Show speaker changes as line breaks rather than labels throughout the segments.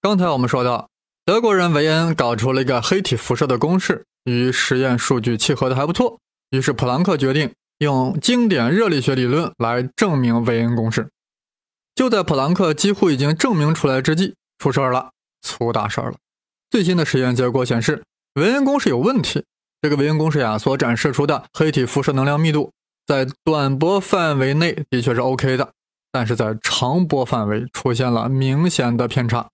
刚才我们说到，德国人维恩搞出了一个黑体辐射的公式，与实验数据契合的还不错。于是普朗克决定用经典热力学理论来证明维恩公式。就在普朗克几乎已经证明出来之际，出事儿了，出大事儿了。最新的实验结果显示，维恩公式有问题。这个维恩公式呀，所展示出的黑体辐射能量密度，在短波范围内的确是 OK 的，但是在长波范围出现了明显的偏差。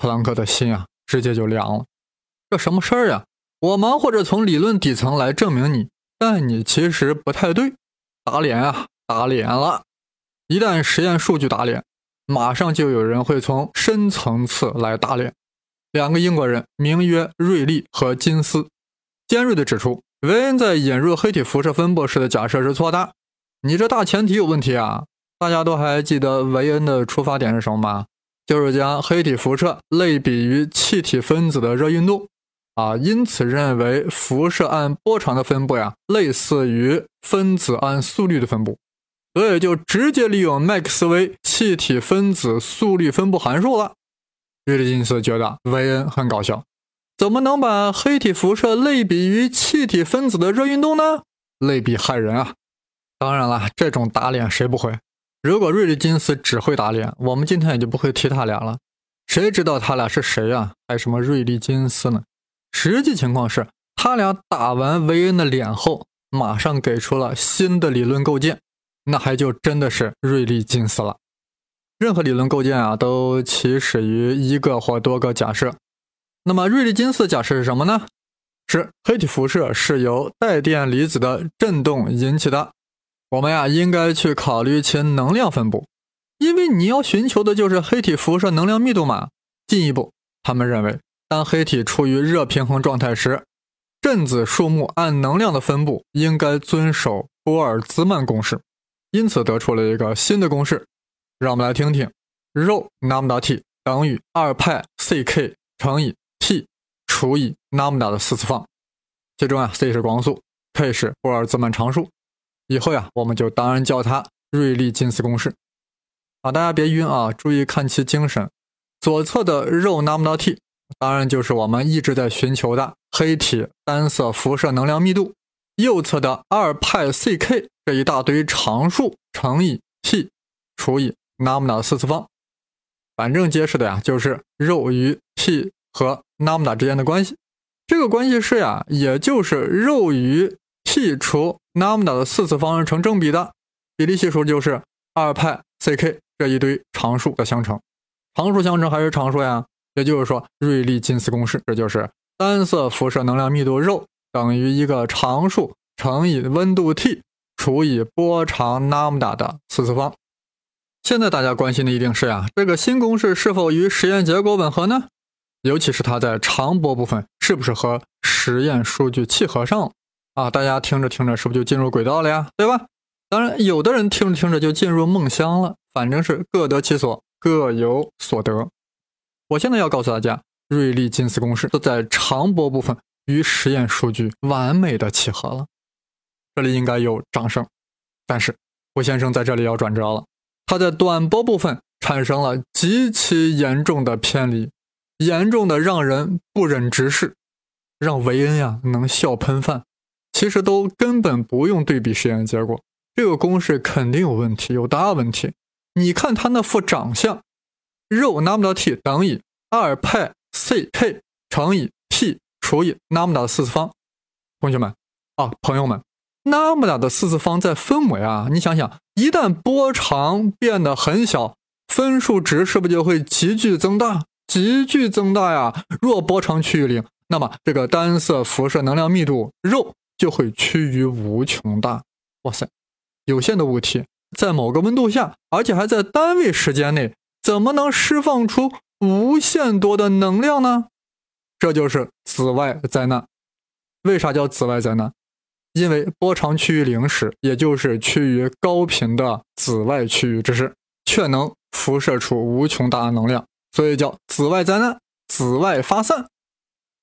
普朗克的心啊，直接就凉了。这什么事儿呀？我忙活着从理论底层来证明你，但你其实不太对，打脸啊，打脸了！一旦实验数据打脸，马上就有人会从深层次来打脸。两个英国人，名曰瑞利和金斯，尖锐地指出，维恩在引入黑体辐射分布时的假设是错的。你这大前提有问题啊！大家都还记得维恩的出发点是什么吗？就是将黑体辐射类比于气体分子的热运动，啊，因此认为辐射按波长的分布呀，类似于分子按速率的分布，所以就直接利用麦克斯韦气体分子速率分布函数了。瑞利金斯觉得韦恩很搞笑，怎么能把黑体辐射类比于气体分子的热运动呢？类比害人啊！当然了，这种打脸谁不会？如果瑞利金斯只会打脸，我们今天也就不会提他俩了。谁知道他俩是谁啊？还什么瑞利金斯呢？实际情况是他俩打完维恩的脸后，马上给出了新的理论构建，那还就真的是瑞利金斯了。任何理论构建啊，都起始于一个或多个假设。那么瑞利金斯假设是什么呢？是黑体辐射是由带电离子的振动引起的。我们呀，应该去考虑其能量分布，因为你要寻求的就是黑体辐射能量密度嘛。进一步，他们认为，当黑体处于热平衡状态时，振子数目按能量的分布应该遵守波尔兹曼公式，因此得出了一个新的公式。让我们来听听：ρ 拉姆达 t 等于二派 ck 乘以 t 除以拉姆达的四次方，其中啊，c 是光速，k 是波尔兹曼常数。以后呀，我们就当然叫它瑞利金斯公式。啊，大家别晕啊，注意看其精神。左侧的肉 n u m t 当然就是我们一直在寻求的黑体单色辐射能量密度。右侧的二派 ck 这一大堆常数乘以 t 除以 lambda 四次方，反正揭示的呀，就是肉与 t 和 lambda 之间的关系。这个关系式呀，也就是肉与 t 除 lambda 的四次方是成正比的，比例系数就是二派 ck 这一堆常数的相乘，常数相乘还是常数呀？也就是说，瑞利金斯公式，这就是单色辐射能量密度肉等于一个常数乘以温度 T 除以波长 lambda 的四次方。现在大家关心的一定是呀，这个新公式是否与实验结果吻合呢？尤其是它在长波部分是不是和实验数据契合上了？啊，大家听着听着，是不是就进入轨道了呀？对吧？当然，有的人听着听着就进入梦乡了。反正是各得其所，各有所得。我现在要告诉大家，瑞利金斯公式都在长波部分与实验数据完美的契合了。这里应该有掌声。但是，胡先生在这里要转折了。他在短波部分产生了极其严重的偏离，严重的让人不忍直视，让维恩呀能笑喷饭。其实都根本不用对比实验结果，这个公式肯定有问题，有大问题。你看他那副长相，肉 lambda t 等于二派 ck 乘以 t 除以 lambda 四次方。同学们啊，朋友们，lambda 的四次方在分母呀，你想想，一旦波长变得很小，分数值是不是就会急剧增大？急剧增大呀！若波长趋于零，那么这个单色辐射能量密度肉。就会趋于无穷大。哇塞，有限的物体在某个温度下，而且还在单位时间内，怎么能释放出无限多的能量呢？这就是紫外灾难。为啥叫紫外灾难？因为波长趋于零时，也就是趋于高频的紫外区域之时，却能辐射出无穷大的能量，所以叫紫外灾难。紫外发散。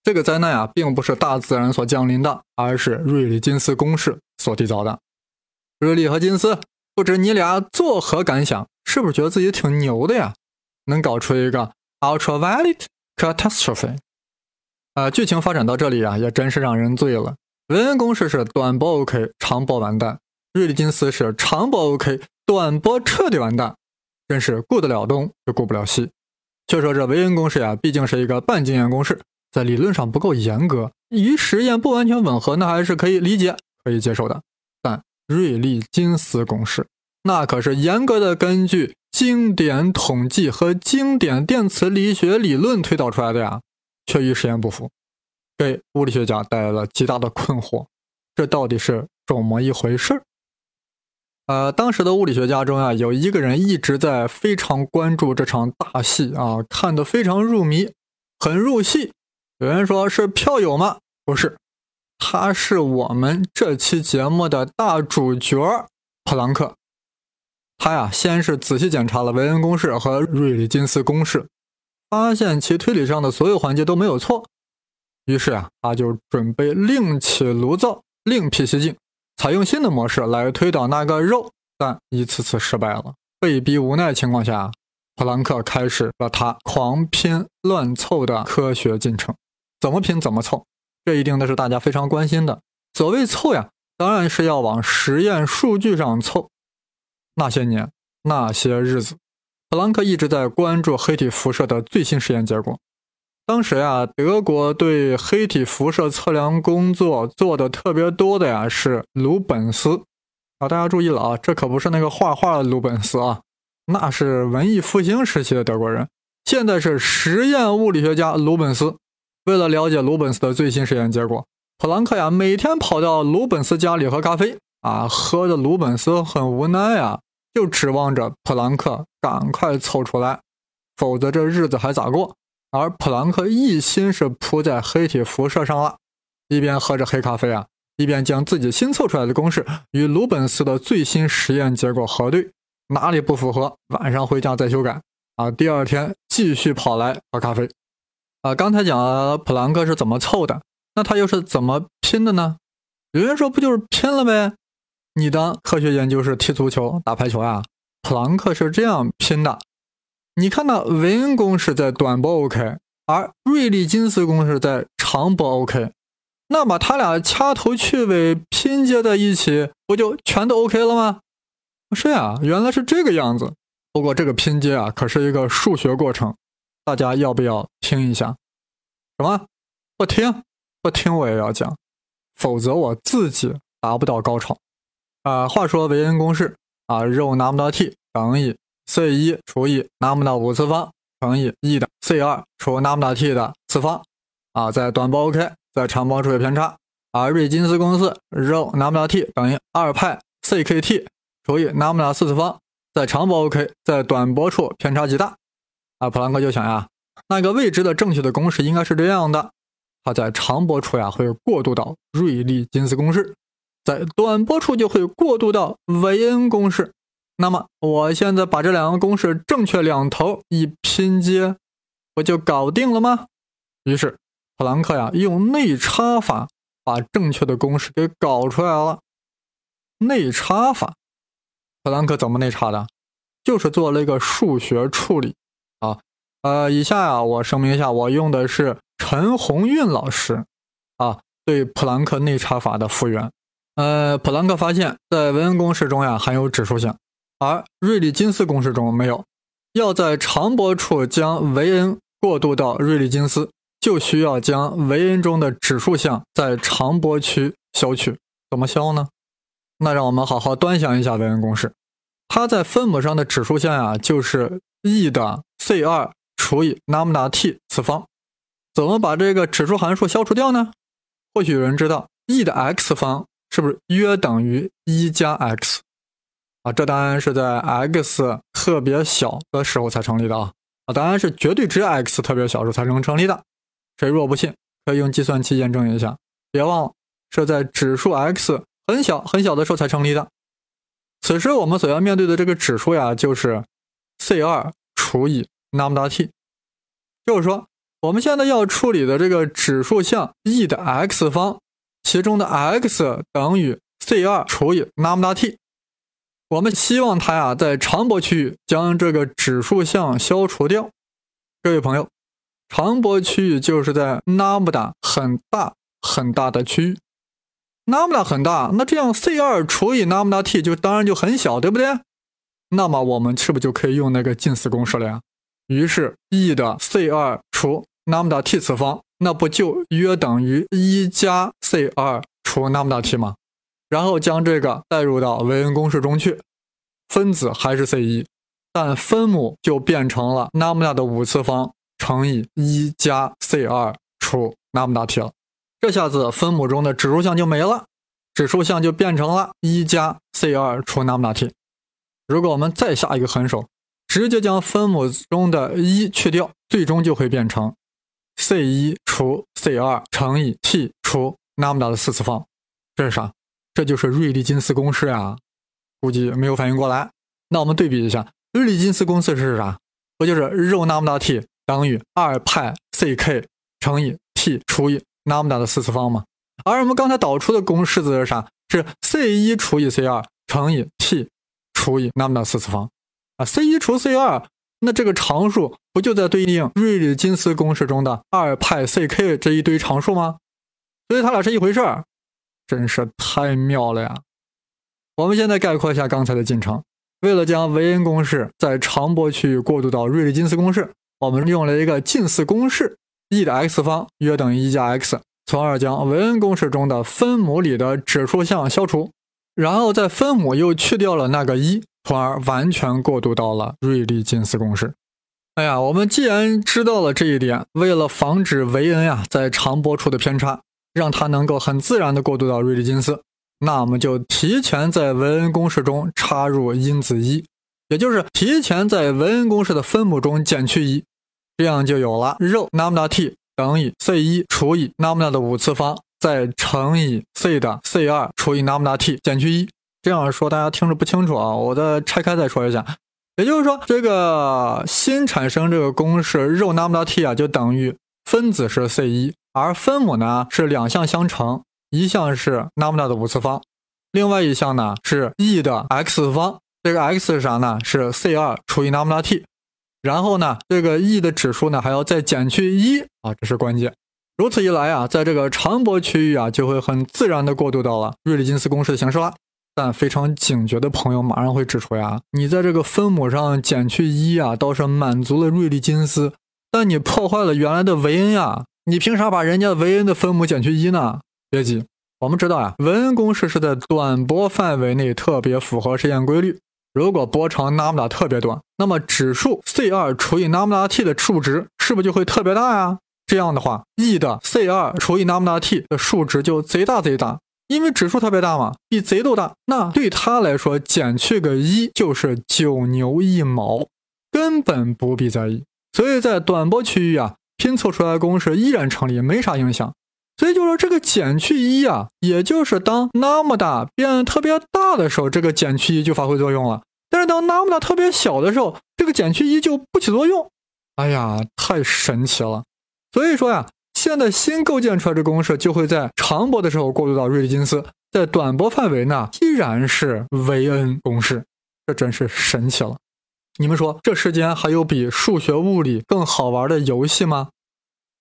这个灾难啊，并不是大自然所降临的，而是瑞利金斯公式所缔造的。瑞利和金斯，不知你俩作何感想？是不是觉得自己挺牛的呀？能搞出一个 ultraviolet catastrophe。啊，剧情发展到这里啊，也真是让人醉了。韦恩公式是短波 OK，长波完蛋；瑞利金斯是长波 OK，短波彻底完蛋。真是顾得了东，就顾不了西。却说这韦恩公式呀，毕竟是一个半经验公式，在理论上不够严格，与实验不完全吻合，那还是可以理解、可以接受的。但瑞利金斯公式，那可是严格的根据经典统计和经典电磁力学理论推导出来的呀，却与实验不符，给物理学家带来了极大的困惑。这到底是怎么一回事？呃，当时的物理学家中啊，有一个人一直在非常关注这场大戏啊，看得非常入迷，很入戏。有人说是票友吗？不是，他是我们这期节目的大主角普朗克。他呀，先是仔细检查了韦恩公式和瑞利金斯公式，发现其推理上的所有环节都没有错。于是啊，他就准备另起炉灶，另辟蹊径。采用新的模式来推导那个肉，但一次次失败了。被逼无奈情况下，普朗克开始了他狂拼乱凑的科学进程。怎么拼怎么凑，这一定的是大家非常关心的。所谓凑呀，当然是要往实验数据上凑。那些年，那些日子，普朗克一直在关注黑体辐射的最新实验结果。当时呀，德国对黑体辐射测量工作做的特别多的呀，是鲁本斯啊。大家注意了啊，这可不是那个画画的鲁本斯啊，那是文艺复兴时期的德国人。现在是实验物理学家鲁本斯。为了了解鲁本斯的最新实验结果，普朗克呀每天跑到鲁本斯家里喝咖啡啊，喝的鲁本斯很无奈啊，就指望着普朗克赶快凑出来，否则这日子还咋过？而普朗克一心是扑在黑体辐射上了，一边喝着黑咖啡啊，一边将自己新凑出来的公式与鲁本斯的最新实验结果核对，哪里不符合，晚上回家再修改啊。第二天继续跑来喝咖啡啊。刚才讲了普朗克是怎么凑的，那他又是怎么拼的呢？有人说不就是拼了呗？你当科学研究是踢足球、打排球啊？普朗克是这样拼的。你看到韦恩公式在短波 OK，而瑞利金斯公式在长波 OK，那把它俩掐头去尾拼接在一起，不就全都 OK 了吗？是呀，原来是这个样子。不过这个拼接啊，可是一个数学过程，大家要不要听一下？什么？不听？不听我也要讲，否则我自己达不到高潮。啊，话说韦恩公式啊，肉拿不到 t 等于。c 一除以纳姆达五次方乘以 e 的 c 二除纳姆达 t 的次方，啊，在短波 OK，在长波处有偏差。而瑞金斯公式，rho 纳姆达 t 等于二派 ckt 除以纳姆达四次方，在长波 OK，在短波处偏差极大。啊，普朗克就想呀，那个未知的正确的公式应该是这样的，它在长波处呀会过渡到瑞利金斯公式，在短波处就会过渡到韦恩公式。那么我现在把这两个公式正确两头一拼接，不就搞定了吗？于是普朗克呀用内插法把正确的公式给搞出来了。内插法，普朗克怎么内插的？就是做了一个数学处理。呃，以下呀我声明一下，我用的是陈红运老师啊对普朗克内插法的复原。呃，普朗克发现，在韦恩公式中呀含有指数项。而瑞利金斯公式中没有，要在长波处将维恩过渡到瑞利金斯，就需要将维恩中的指数项在长波区消去。怎么消呢？那让我们好好端详一下维恩公式。它在分母上的指数项呀，就是 e 的 c 二除以拉姆达 t 次方。怎么把这个指数函数消除掉呢？或许有人知道，e 的 x 方是不是约等于一加 x？啊，这当然是在 x 特别小的时候才成立的啊！啊，当然是绝对值 x 特别小时候才能成立的。谁若不信，可以用计算器验证一下。别忘了，是在指数 x 很小很小的时候才成立的。此时我们所要面对的这个指数呀，就是 c 二除以那么大 t。就是说，我们现在要处理的这个指数项 e 的 x 方，其中的 x 等于 c 二除以那么大 t。我们希望它呀，在长波区域将这个指数项消除掉。各位朋友，长波区域就是在那么大很大很大的区域，那么大很大，那这样 c 二除以那么大 t 就当然就很小，对不对？那么我们是不是就可以用那个近似公式了呀？于是 E 的 c 二除那么大 t 次方，那不就约等于一加 c 二除那么大 t 吗？然后将这个代入到维恩公式中去，分子还是 c 一，但分母就变成了那么大的五次方乘以一加 c 二除那么大 t 了。这下子分母中的指数项就没了，指数项就变成了一加 c 二除那么大 t。如果我们再下一个狠手，直接将分母中的一去掉，最终就会变成 c 一除 c 二乘以 t 除那么大的四次方。这是啥？这就是瑞利金斯公式呀。估计没有反应过来。那我们对比一下，瑞利金斯公式是啥？不就是肉那么大 t 等于二派 c k 乘以 t 除以那么大的四次方吗？而我们刚才导出的公式子是啥？是 c 一除以 c 二乘以 t。除以那么大四次方啊，c 一除 c 二，那这个常数不就在对应瑞里金斯公式中的二派 c k 这一堆常数吗？所以它俩是一回事儿，真是太妙了呀！我们现在概括一下刚才的进程。为了将维恩公式在长波区域过渡到瑞利金斯公式，我们用了一个近似公式，e 的 x 方约等于一加 x，从而将维恩公式中的分母里的指数项消除。然后在分母又去掉了那个一，从而完全过渡到了瑞利金斯公式。哎呀，我们既然知道了这一点，为了防止维恩呀在长波处的偏差，让它能够很自然的过渡到瑞利金斯，那我们就提前在维恩公式中插入因子一，也就是提前在维恩公式的分母中减去一，这样就有了肉那么大 t 等于 c 一除以那么大的五次方。再乘以 c 的 c 二除以那么大 t 减去一，这样说大家听着不清楚啊，我再拆开再说一下。也就是说，这个新产生这个公式肉那么大 t 啊，就等于分子是 c 一，而分母呢是两项相乘，一项是那么大的五次方，另外一项呢是 e 的 x 次方。这个 x 是啥呢？是 c 二除以那么大 t，然后呢，这个 e 的指数呢还要再减去一啊，这是关键。如此一来啊，在这个长波区域啊，就会很自然的过渡到了瑞利金斯公式的形式了。但非常警觉的朋友马上会指出呀，你在这个分母上减去一啊，倒是满足了瑞利金斯，但你破坏了原来的维恩呀，你凭啥把人家维恩的分母减去一呢？别急，我们知道呀，维恩公式是在短波范围内特别符合实验规律。如果波长那么大特别短，那么指数 c 二除以那么大 t 的数值是不是就会特别大呀？这样的话，e 的 c 二除以那么大 t 的数值就贼大贼大，因为指数特别大嘛，比贼都大。那对他来说，减去个一就是九牛一毛，根本不必在意。所以在短波区域啊，拼凑出来的公式依然成立，没啥影响。所以就说这个减去一啊，也就是当那么大变特别大的时候，这个减去一就发挥作用了。但是当那么大特别小的时候，这个减去一就不起作用。哎呀，太神奇了！所以说呀，现在新构建出来的公式就会在长波的时候过渡到瑞利金斯，在短波范围呢依然是维恩公式，这真是神奇了。你们说这世间还有比数学物理更好玩的游戏吗？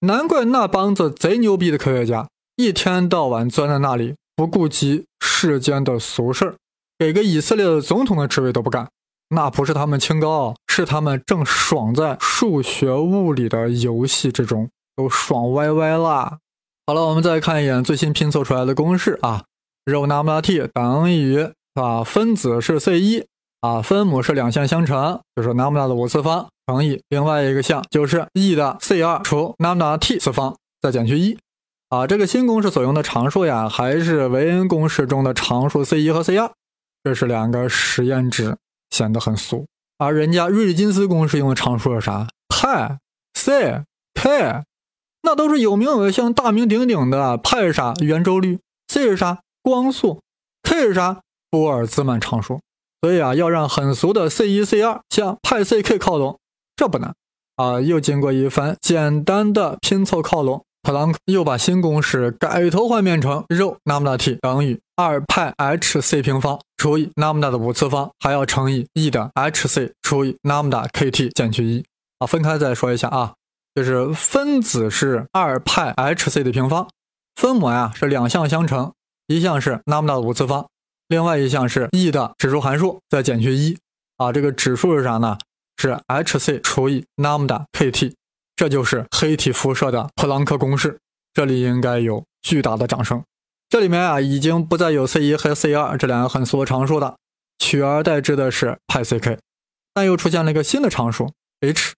难怪那帮子贼牛逼的科学家一天到晚钻在那里，不顾及世间的俗事儿，给个以色列的总统的职位都不干。那不是他们清高，是他们正爽在数学物理的游戏之中。都爽歪歪啦！好了，我们再看一眼最新拼凑出来的公式啊，肉那么大 t 等于啊，分子是 c 一啊，分母是两项相乘，就是那么大的五次方乘以另外一个项，就是 e 的 c 二除那么大的 t 次方再减去一啊。这个新公式所用的常数呀，还是维恩公式中的常数 c 一和 c 二，这是两个实验值，显得很俗。而人家瑞金斯公式用的常数是啥？派 c k。那都是有名有姓、大名鼎鼎的。派是啥？圆周率。c 是啥？光速。k 是啥？波尔兹曼常数。所以啊，要让很俗的 c 一、c 二向派 c k 靠拢，这不难啊。又经过一番简单的拼凑靠拢，普朗克又把新公式改头换面成肉那么大 t 等于二派 h c 平方除以那么大的五次方，还要乘以 e 的 h c 除以那么大 k t 减去一啊。分开再说一下啊。就是分子是二派 hc 的平方，分母呀是两项相乘，一项是 lambda 的五次方，另外一项是 e 的指数函数再减去一啊，这个指数是啥呢？是 hc 除以 lambda kt，这就是黑体辐射的普朗克公式。这里应该有巨大的掌声。这里面啊，已经不再有 c 一和 c 二这两个很俗的常数了，取而代之的是派 ck，但又出现了一个新的常数 h。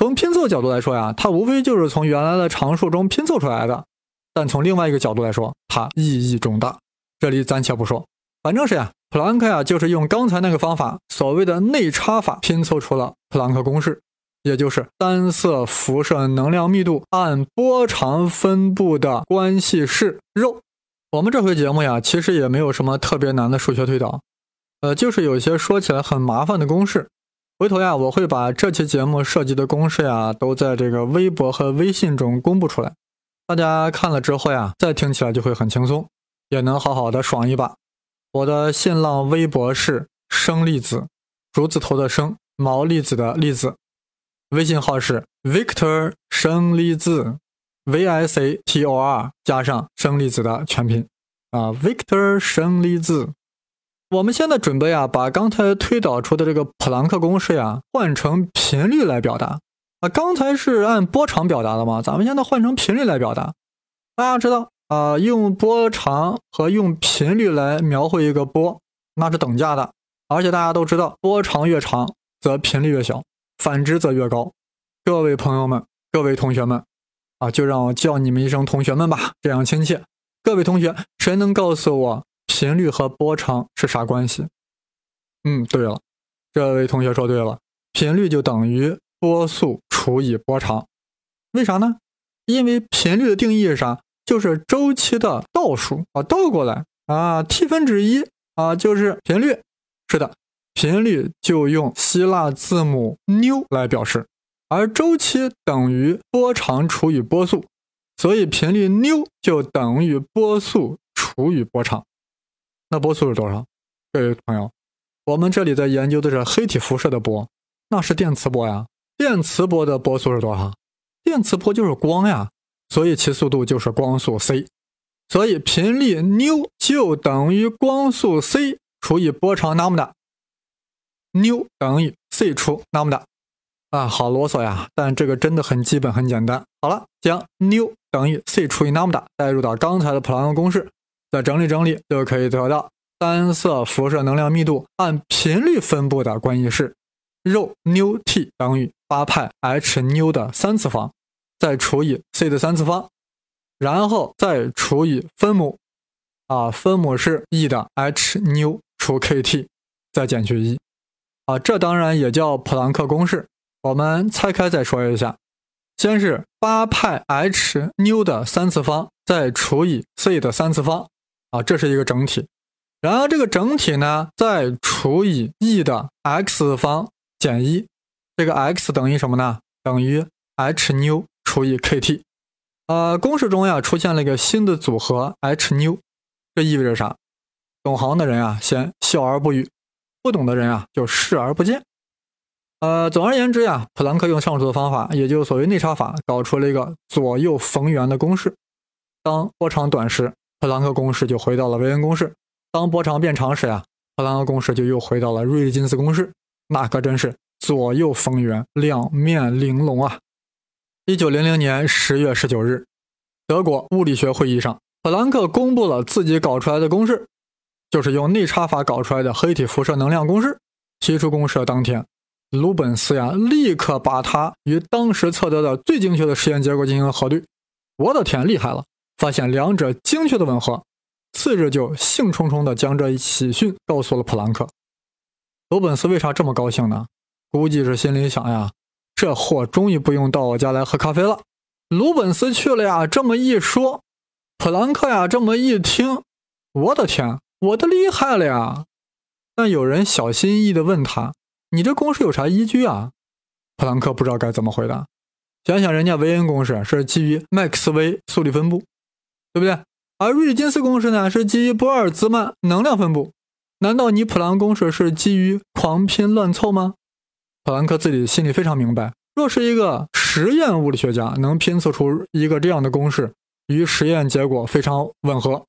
从拼凑角度来说呀，它无非就是从原来的常数中拼凑出来的，但从另外一个角度来说，它意义重大。这里暂且不说，反正是呀，普朗克呀，就是用刚才那个方法，所谓的内插法拼凑出了普朗克公式。也就是单色辐射能量密度按波长分布的关系式肉。我们这回节目呀，其实也没有什么特别难的数学推导，呃，就是有些说起来很麻烦的公式。回头呀，我会把这期节目涉及的公式呀，都在这个微博和微信中公布出来。大家看了之后呀，再听起来就会很轻松，也能好好的爽一把。我的新浪微博是生粒子，竹字头的生，毛粒子的粒子。微信号是 Victor 生粒子，V I C T O R 加上生粒子的全拼啊，Victor 生粒子。我们现在准备啊，把刚才推导出的这个普朗克公式呀，换成频率来表达啊。刚才是按波长表达的嘛，咱们现在换成频率来表达。大家知道啊，用波长和用频率来描绘一个波，那是等价的。而且大家都知道，波长越长，则频率越小。反之则越高。各位朋友们，各位同学们，啊，就让我叫你们一声同学们吧，这样亲切。各位同学，谁能告诉我频率和波长是啥关系？嗯，对了，这位同学说对了，频率就等于波速除以波长。为啥呢？因为频率的定义是啥？就是周期的倒数啊，倒过来啊，t 分之一啊，就是频率。是的。频率就用希腊字母缪来表示，而周期等于波长除以波速，所以频率缪就等于波速除以波长。那波速是多少？各位朋友，我们这里在研究的是黑体辐射的波，那是电磁波呀。电磁波的波速是多少？电磁波就是光呀，所以其速度就是光速 c，所以频率缪就等于光速 c 除以波长那么大。纽等于 c 除那么大啊，好啰嗦呀！但这个真的很基本很简单。好了，将纽等于 c 除以那么大代入到刚才的普朗克公式，再整理整理，就可以得到单色辐射能量密度按频率分布的关系式：肉纽 t 等于八派 h 纽的三次方，再除以 c 的三次方，然后再除以分母啊，分母是 e 的 h 纽除 kt，再减去一。啊，这当然也叫普朗克公式。我们拆开再说一下，先是八派 h 纽的三次方，再除以 c 的三次方，啊，这是一个整体。然后这个整体呢，再除以 e 的 x 方减一，这个 x 等于什么呢？等于 h 纽除以 kt。呃，公式中呀出现了一个新的组合 h 纽，这意味着啥？懂行的人啊，先笑而不语。不懂的人啊，就视而不见。呃，总而言之呀，普朗克用上述的方法，也就是所谓内插法，搞出了一个左右逢源的公式。当波长短时，普朗克公式就回到了韦恩公式；当波长变长时呀，普朗克公式就又回到了瑞利金斯公式。那可真是左右逢源，两面玲珑啊！一九零零年十月十九日，德国物理学会议上，普朗克公布了自己搞出来的公式。就是用内插法搞出来的黑体辐射能量公式。提出公式的当天，鲁本斯呀立刻把它与当时测得的最精确的实验结果进行了核对。我的天，厉害了！发现两者精确的吻合。次日就兴冲冲地将这一喜讯告诉了普朗克。鲁本斯为啥这么高兴呢？估计是心里想呀，这货终于不用到我家来喝咖啡了。鲁本斯去了呀，这么一说，普朗克呀这么一听，我的天！我的厉害了呀！但有人小心翼翼地问他：“你这公式有啥依据啊？”普朗克不知道该怎么回答。想想人家韦恩公式是基于麦克斯韦速率分布，对不对？而瑞金斯公式呢是基于波尔兹曼能量分布。难道你普朗公式是基于狂拼乱凑吗？普朗克自己心里非常明白，若是一个实验物理学家能拼凑出一个这样的公式，与实验结果非常吻合，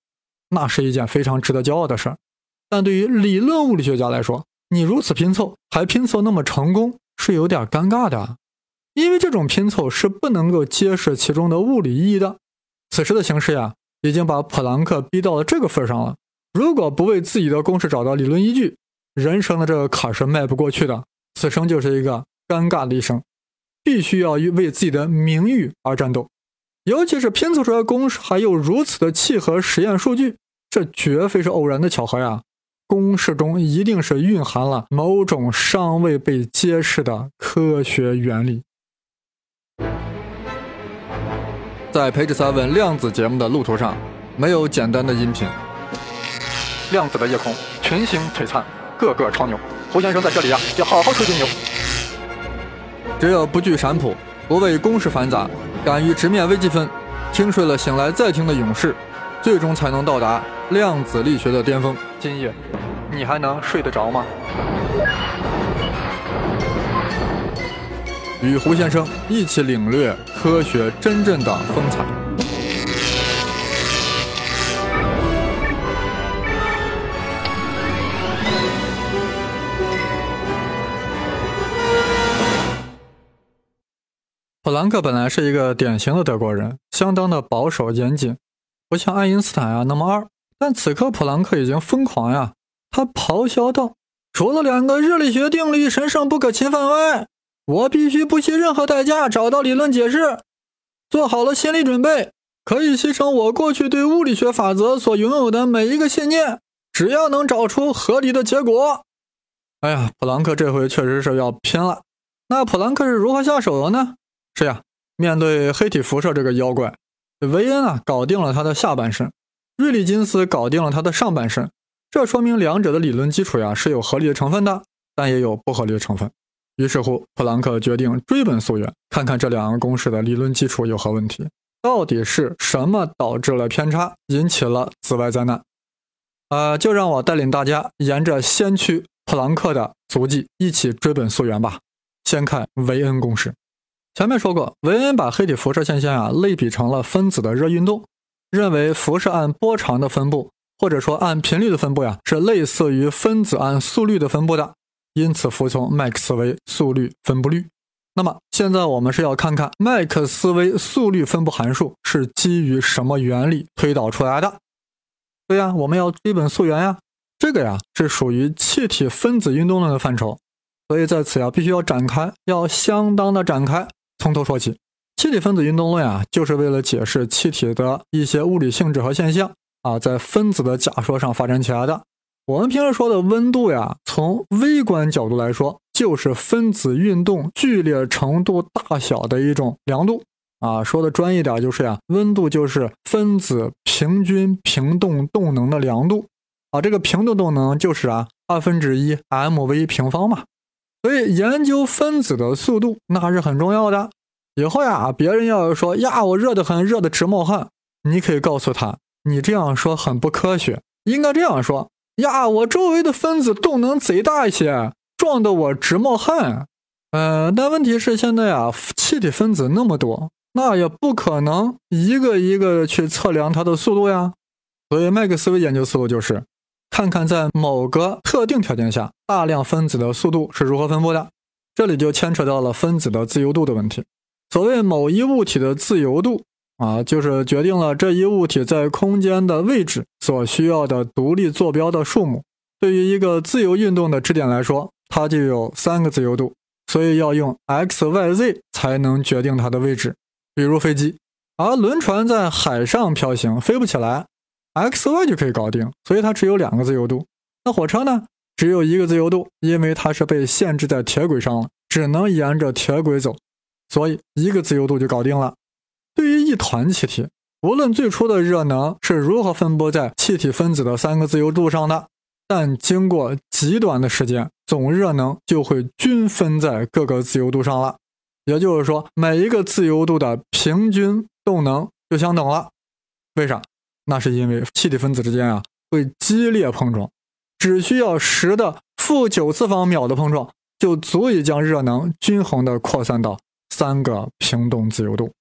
那是一件非常值得骄傲的事儿。但对于理论物理学家来说，你如此拼凑还拼凑那么成功，是有点尴尬的，因为这种拼凑是不能够揭示其中的物理意义的。此时的形势呀，已经把普朗克逼到了这个份上了。如果不为自己的公式找到理论依据，人生的这个坎是迈不过去的。此生就是一个尴尬的一生，必须要为自己的名誉而战斗。尤其是拼凑出来公式还有如此的契合实验数据，这绝非是偶然的巧合呀！公式中一定是蕴含了某种尚未被揭示的科学原理。在培智三问量子节目的路途上，没有简单的音频。量子的夜空，群星璀璨，个个超牛。胡先生在这里呀，要好好吹吹牛。只有不惧闪谱，不畏公式繁杂，敢于直面微积分，听睡了醒来再听的勇士，最终才能到达量子力学的巅峰。今夜。你还能睡得着吗？与胡先生一起领略科学真正的风采。普朗克本来是一个典型的德国人，相当的保守严谨，不像爱因斯坦啊那么二。但此刻普朗克已经疯狂呀！他咆哮道：“除了两个热力学定律神圣不可侵犯外，我必须不惜任何代价找到理论解释。做好了心理准备，可以牺牲我过去对物理学法则所拥有的每一个信念，只要能找出合理的结果。”哎呀，普朗克这回确实是要拼了。那普朗克是如何下手的呢？是呀，面对黑体辐射这个妖怪，维恩啊搞定了他的下半身，瑞利金斯搞定了他的上半身。这说明两者的理论基础呀是有合理的成分的，但也有不合理的成分。于是乎，普朗克决定追本溯源，看看这两个公式的理论基础有何问题，到底是什么导致了偏差，引起了紫外灾难。呃，就让我带领大家沿着先驱普朗克的足迹一起追本溯源吧。先看维恩公式。前面说过，维恩把黑体辐射现象啊类比成了分子的热运动，认为辐射按波长的分布。或者说按频率的分布呀，是类似于分子按速率的分布的，因此服从麦克斯韦速率分布律。那么现在我们是要看看麦克斯韦速率分布函数是基于什么原理推导出来的？对呀，我们要追本溯源呀。这个呀是属于气体分子运动论的范畴，所以在此呀必须要展开，要相当的展开，从头说起。气体分子运动论啊，就是为了解释气体的一些物理性质和现象。啊，在分子的假说上发展起来的。我们平时说的温度呀，从微观角度来说，就是分子运动剧烈程度大小的一种量度。啊，说的专业点就是呀，温度就是分子平均平动动能的量度。啊，这个平动动能就是啊二分之一 m v 平方嘛。所以研究分子的速度那还是很重要的。以后呀，别人要是说呀我热得很，热得直冒汗，你可以告诉他。你这样说很不科学，应该这样说呀！我周围的分子动能贼大一些，撞得我直冒汗。呃，但问题是现在啊，气体分子那么多，那也不可能一个一个去测量它的速度呀。所以麦克斯韦研究思路就是，看看在某个特定条件下，大量分子的速度是如何分布的。这里就牵扯到了分子的自由度的问题。所谓某一物体的自由度。啊，就是决定了这一物体在空间的位置所需要的独立坐标的数目。对于一个自由运动的支点来说，它就有三个自由度，所以要用 x、y、z 才能决定它的位置。比如飞机，而轮船在海上飘行，飞不起来，x、y 就可以搞定，所以它只有两个自由度。那火车呢，只有一个自由度，因为它是被限制在铁轨上了，只能沿着铁轨走，所以一个自由度就搞定了。对于一团气体，无论最初的热能是如何分布在气体分子的三个自由度上的，但经过极短的时间，总热能就会均分在各个自由度上了。也就是说，每一个自由度的平均动能就相等了。为啥？那是因为气体分子之间啊会激烈碰撞，只需要十的负九次方秒的碰撞，就足以将热能均衡的扩散到三个平动自由度。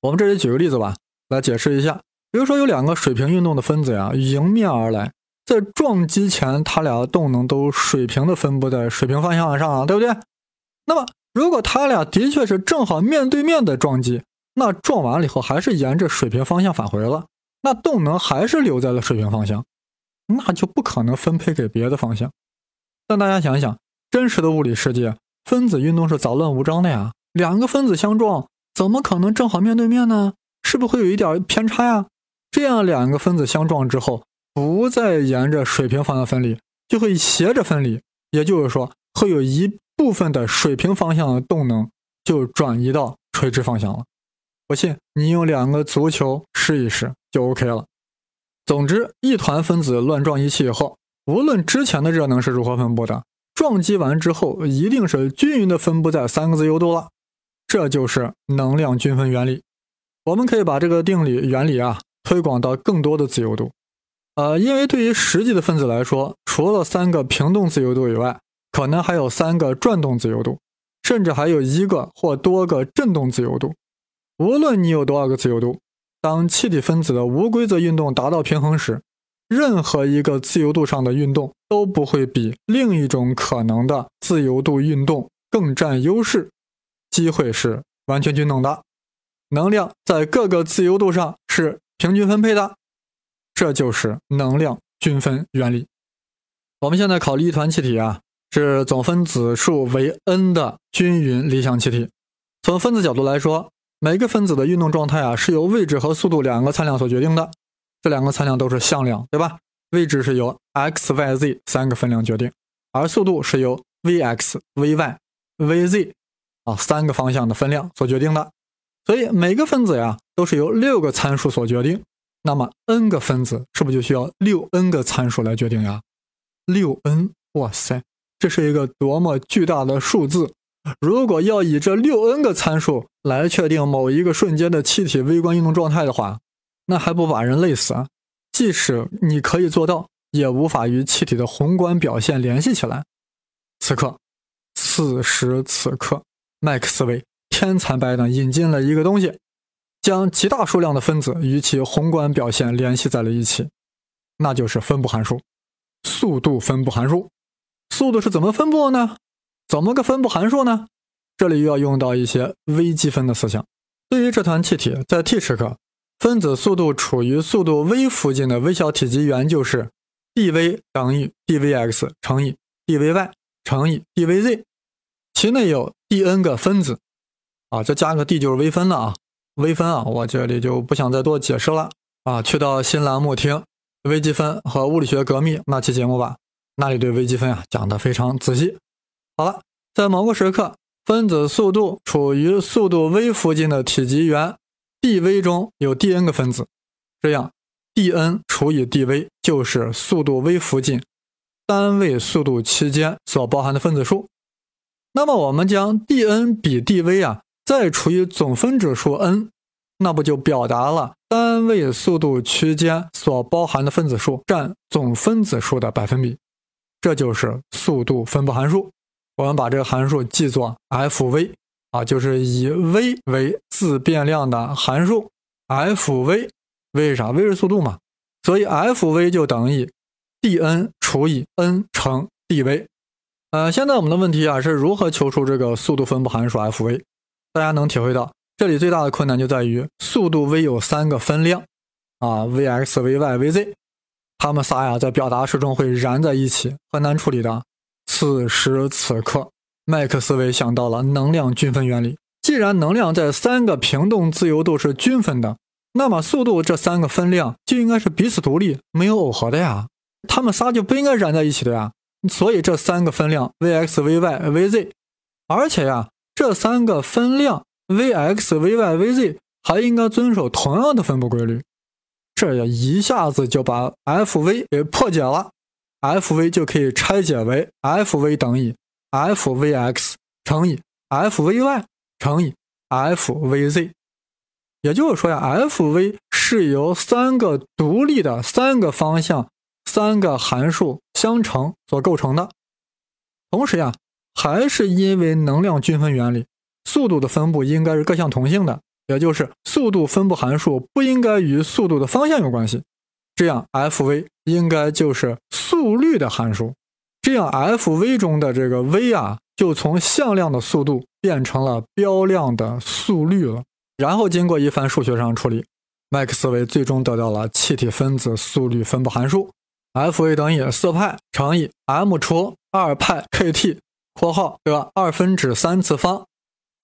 我们这里举个例子吧，来解释一下。比如说有两个水平运动的分子呀，迎面而来，在撞击前，它俩的动能都水平的分布在水平方向上啊，对不对？那么如果它俩的确是正好面对面的撞击，那撞完了以后还是沿着水平方向返回了，那动能还是留在了水平方向，那就不可能分配给别的方向。但大家想想，真实的物理世界，分子运动是杂乱无章的呀，两个分子相撞，怎么可能正好面对面呢？是不是会有一点偏差呀？这样两个分子相撞之后，不再沿着水平方向分离，就会斜着分离。也就是说，会有一部分的水平方向的动能就转移到垂直方向了。不信，你用两个足球试一试就 OK 了。总之，一团分子乱撞一气以后，无论之前的热能是如何分布的，撞击完之后一定是均匀的分布在三个自由度了。这就是能量均分原理。我们可以把这个定理原理啊。推广到更多的自由度，呃，因为对于实际的分子来说，除了三个平动自由度以外，可能还有三个转动自由度，甚至还有一个或多个振动自由度。无论你有多少个自由度，当气体分子的无规则运动达到平衡时，任何一个自由度上的运动都不会比另一种可能的自由度运动更占优势，机会是完全均等的，能量在各个自由度上是。平均分配的，这就是能量均分原理。我们现在考虑一团气体啊，是总分子数为 n 的均匀理想气体。从分子角度来说，每个分子的运动状态啊，是由位置和速度两个参量所决定的。这两个参量都是向量，对吧？位置是由 x、y、z 三个分量决定，而速度是由 v(x), v(y), v(z) 啊三个方向的分量所决定的。所以每个分子呀。都是由六个参数所决定，那么 n 个分子是不是就需要六 n 个参数来决定呀？六 n，哇塞，这是一个多么巨大的数字！如果要以这六 n 个参数来确定某一个瞬间的气体微观运动状态的话，那还不把人累死啊？即使你可以做到，也无法与气体的宏观表现联系起来。此刻，此时此刻，麦克斯韦天才般的引进了一个东西。将极大数量的分子与其宏观表现联系在了一起，那就是分布函数，速度分布函数。速度是怎么分布呢？怎么个分布函数呢？这里又要用到一些微积分的思想。对于这团气体，在 t 时刻，分子速度处于速度 v 附近的微小体积元就是 dv 等于 dvx 乘以 dvy 乘以 dvz，其内有 dn 个分子，啊，这加个 d 就是微分了啊。微分啊，我这里就不想再多解释了啊。去到新栏目听微积分和物理学革命那期节目吧，那里对微积分啊讲的非常仔细。好了，在某个时刻，分子速度处于速度 v 附近的体积元 dv 中有 dn 个分子，这样 dn 除以 dv 就是速度 v 附近单位速度期间所包含的分子数。那么我们将 dn 比 dv 啊。再除以总分子数 n，那不就表达了单位速度区间所包含的分子数占总分子数的百分比？这就是速度分布函数。我们把这个函数记作 F_v 啊，就是以 v 为自变量的函数。F_v 为啥？v 是速度嘛，所以 F_v 就等于 dn 除以 n 乘 dv。呃，现在我们的问题啊是如何求出这个速度分布函数 F_v？大家能体会到，这里最大的困难就在于速度 v 有三个分量啊，vx、vy、vz，它们仨呀在表达式中会燃在一起，很难处理的。此时此刻，麦克斯韦想到了能量均分原理。既然能量在三个平动自由度是均分的，那么速度这三个分量就应该是彼此独立、没有耦合的呀，它们仨就不应该燃在一起的呀。所以这三个分量 vx、vy、vz，而且呀。这三个分量 Vx、Vy、Vz 还应该遵守同样的分布规律，这也一下子就把 Fv 给破解了。Fv 就可以拆解为 Fv 等于 Fvx 乘以 Fvy 乘以 Fvz，也就是说呀，Fv 是由三个独立的三个方向三个函数相乘所构成的。同时呀。还是因为能量均分原理，速度的分布应该是各项同性的，也就是速度分布函数不应该与速度的方向有关系。这样，f_v 应该就是速率的函数。这样，f_v 中的这个 v 啊，就从向量的速度变成了标量的速率了。然后经过一番数学上处理，麦克斯韦最终得到了气体分子速率分布函数：f_v 等于四派乘以 m 除二派 kt（ 括号的二分之三次方）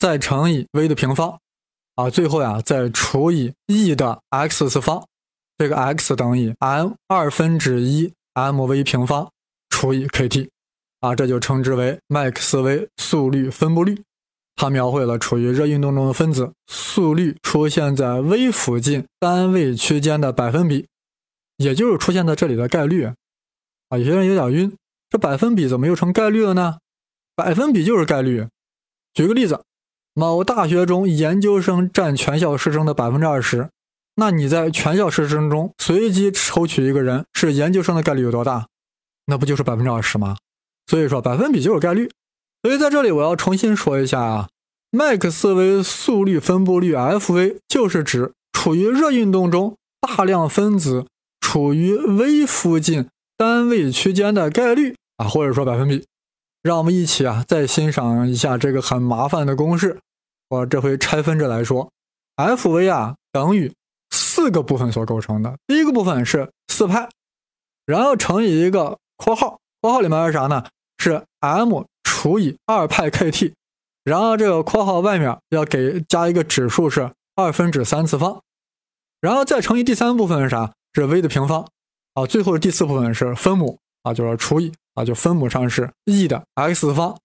再乘以 v 的平方，啊，最后呀再除以 e 的 x 次方。这个 x 等于 m 二分之一 mv 平方。除以 kt，啊，这就称之为麦克斯韦速率分布率。它描绘了处于热运动中的分子速率出现在 v 附近单位区间的百分比，也就是出现在这里的概率。啊，有些人有点晕，这百分比怎么又成概率了呢？百分比就是概率。举个例子，某大学中研究生占全校师生的百分之二十，那你在全校师生中随机抽取一个人是研究生的概率有多大？那不就是百分之二十吗？所以说百分比就是概率。所以在这里我要重新说一下啊，麦克斯韦速率分布率 f_v 就是指处于热运动中大量分子处于 v 附近单位区间的概率啊，或者说百分比。让我们一起啊再欣赏一下这个很麻烦的公式。我这回拆分着来说，f_v 啊等于四个部分所构成的。第一个部分是四派，然后乘以一个。括号，括号里面是啥呢？是 m 除以二派 kt，然后这个括号外面要给加一个指数是二分之三次方，然后再乘以第三部分是啥？是 v 的平方啊。最后第四部分是分母啊，就是除以啊，就分母上是 e 的 x 次方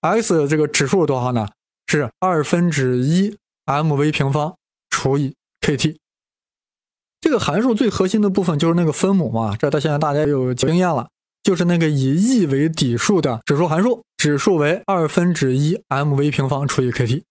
，x 这个指数是多少呢？是二分之一 mv 平方除以 kt。这个函数最核心的部分就是那个分母嘛，这到现在大家有经验了。就是那个以 e 为底数的指数函数，指数为二分之一 mv 平方除以 kt。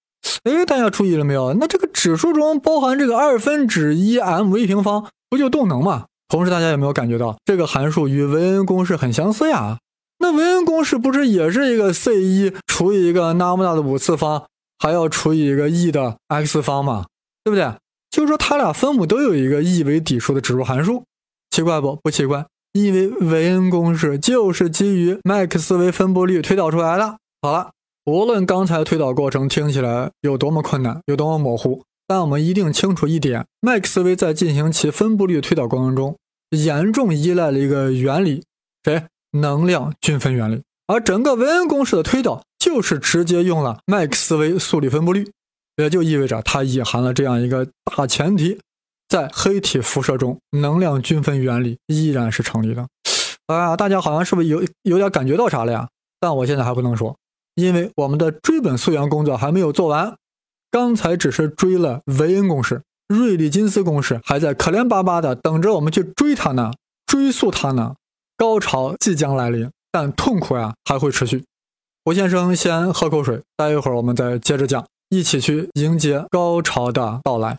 哎，大家注意了没有？那这个指数中包含这个二分之一 mv 平方，不就动能吗？同时，大家有没有感觉到这个函数与维恩公式很相似呀？那维恩公式不是也是一个 c 一除以一个那么大的五次方，还要除以一个 e 的 x 方吗？对不对？就是说，它俩分母都有一个 e 为底数的指数函数，奇怪不？不奇怪。因为韦恩公式就是基于麦克斯韦分布率推导出来的。好了，无论刚才推导过程听起来有多么困难，有多么模糊，但我们一定清楚一点：麦克斯韦在进行其分布率推导过程中，严重依赖了一个原理，谁？能量均分原理。而整个韦恩公式的推导，就是直接用了麦克斯韦速率分布率，也就意味着它隐含了这样一个大前提。在黑体辐射中，能量均分原理依然是成立的。啊，大家好像是不是有有点感觉到啥了呀？但我现在还不能说，因为我们的追本溯源工作还没有做完。刚才只是追了韦恩公式，瑞利金斯公式还在可怜巴巴的等着我们去追它呢，追溯它呢。高潮即将来临，但痛苦呀还会持续。胡先生先喝口水，待一会儿我们再接着讲，一起去迎接高潮的到来。